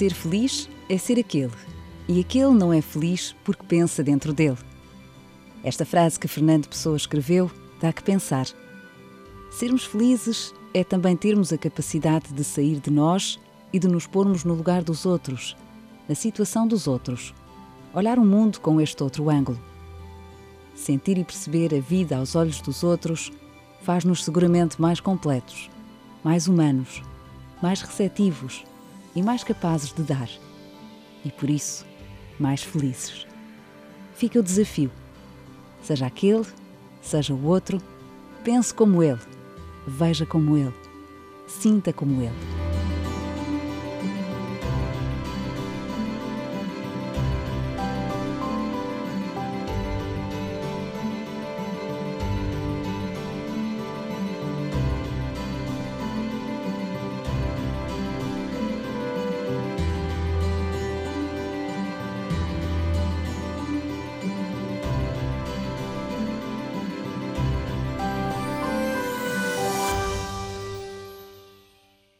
Ser feliz é ser aquele, e aquele não é feliz porque pensa dentro dele. Esta frase que Fernando Pessoa escreveu dá que pensar. Sermos felizes é também termos a capacidade de sair de nós e de nos pormos no lugar dos outros, na situação dos outros. Olhar o mundo com este outro ângulo. Sentir e perceber a vida aos olhos dos outros faz-nos seguramente mais completos, mais humanos, mais receptivos e mais capazes de dar. E por isso, mais felizes. Fica o desafio. Seja aquele, seja o outro, pense como ele, veja como ele, sinta como ele.